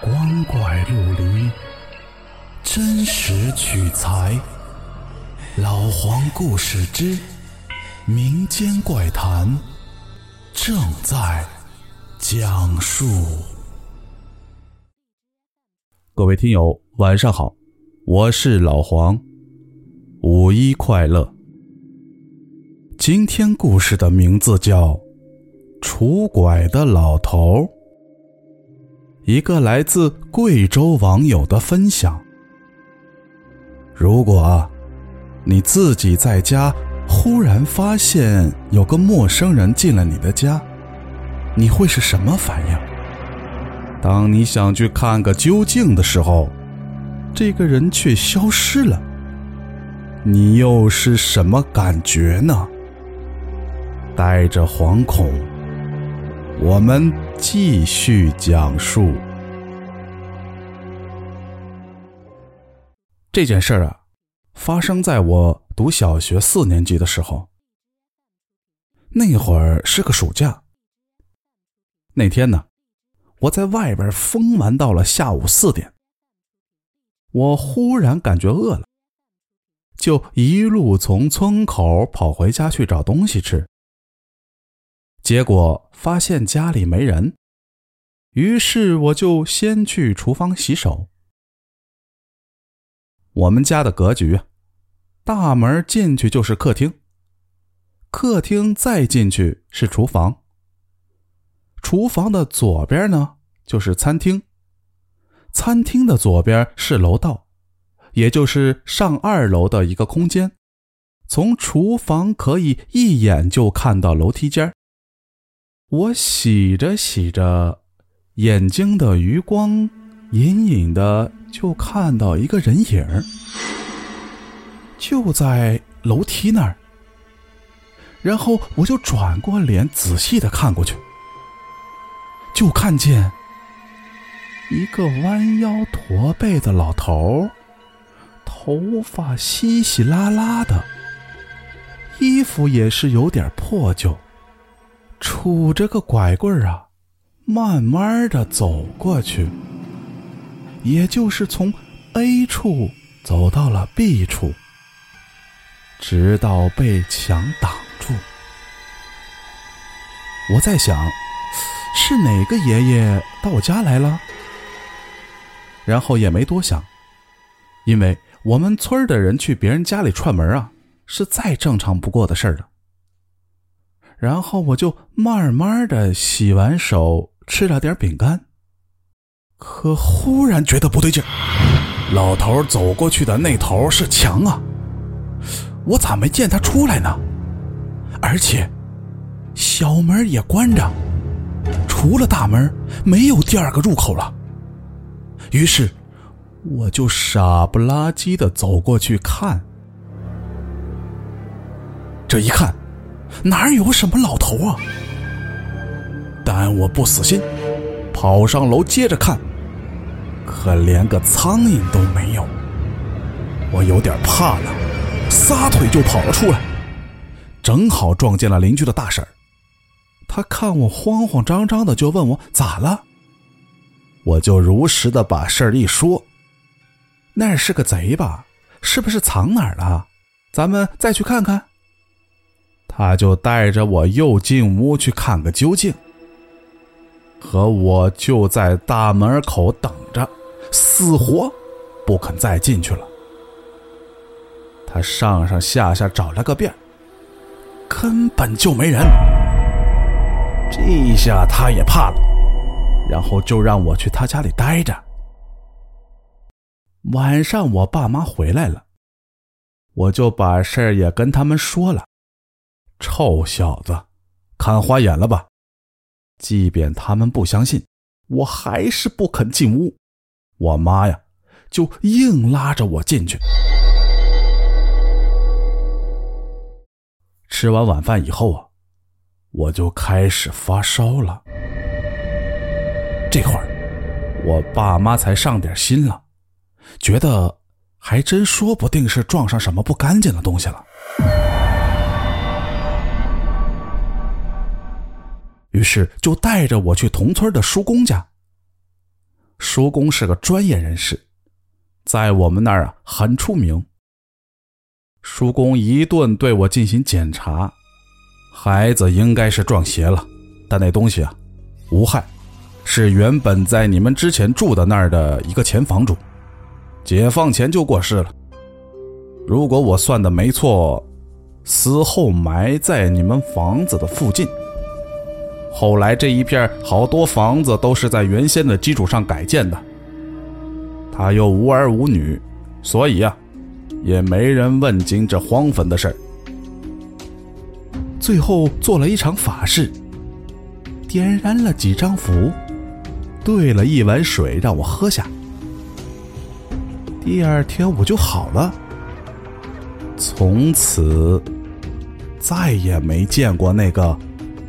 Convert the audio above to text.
光怪陆离，真实取材。老黄故事之民间怪谈正在讲述。各位听友，晚上好，我是老黄，五一快乐。今天故事的名字叫《拄拐的老头》。一个来自贵州网友的分享：如果你自己在家，忽然发现有个陌生人进了你的家，你会是什么反应？当你想去看个究竟的时候，这个人却消失了，你又是什么感觉呢？带着惶恐。我们继续讲述这件事儿啊，发生在我读小学四年级的时候。那会儿是个暑假。那天呢，我在外边疯玩到了下午四点。我忽然感觉饿了，就一路从村口跑回家去找东西吃。结果发现家里没人，于是我就先去厨房洗手。我们家的格局，大门进去就是客厅，客厅再进去是厨房，厨房的左边呢就是餐厅，餐厅的左边是楼道，也就是上二楼的一个空间，从厨房可以一眼就看到楼梯间。我洗着洗着，眼睛的余光隐隐的就看到一个人影就在楼梯那儿。然后我就转过脸，仔细的看过去，就看见一个弯腰驼背的老头头发稀稀拉拉的，衣服也是有点破旧。杵着个拐棍啊，慢慢的走过去，也就是从 A 处走到了 B 处，直到被墙挡住。我在想，是哪个爷爷到我家来了？然后也没多想，因为我们村的人去别人家里串门啊，是再正常不过的事儿了。然后我就慢慢的洗完手，吃了点饼干。可忽然觉得不对劲老头走过去的那头是墙啊，我咋没见他出来呢？而且小门也关着，除了大门没有第二个入口了。于是我就傻不拉几的走过去看，这一看。哪有什么老头啊？但我不死心，跑上楼接着看，可连个苍蝇都没有。我有点怕了，撒腿就跑了出来，正好撞见了邻居的大婶他看我慌慌张张的，就问我咋了。我就如实的把事儿一说。那是个贼吧？是不是藏哪儿了？咱们再去看看。他就带着我又进屋去看个究竟，可我就在大门口等着，死活不肯再进去了。他上上下下找了个遍，根本就没人。这下他也怕了，然后就让我去他家里待着。晚上我爸妈回来了，我就把事儿也跟他们说了。臭小子，看花眼了吧？即便他们不相信，我还是不肯进屋。我妈呀，就硬拉着我进去。吃完晚饭以后啊，我就开始发烧了。这会儿，我爸妈才上点心了，觉得还真说不定是撞上什么不干净的东西了。于是就带着我去同村的叔公家。叔公是个专业人士，在我们那儿啊很出名。叔公一顿对我进行检查，孩子应该是撞邪了，但那东西啊无害，是原本在你们之前住的那儿的一个前房主，解放前就过世了。如果我算的没错，死后埋在你们房子的附近。后来这一片好多房子都是在原先的基础上改建的。他又无儿无女，所以呀，也没人问津这荒坟的事儿。最后做了一场法事，点燃了几张符，兑了一碗水让我喝下。第二天我就好了，从此再也没见过那个。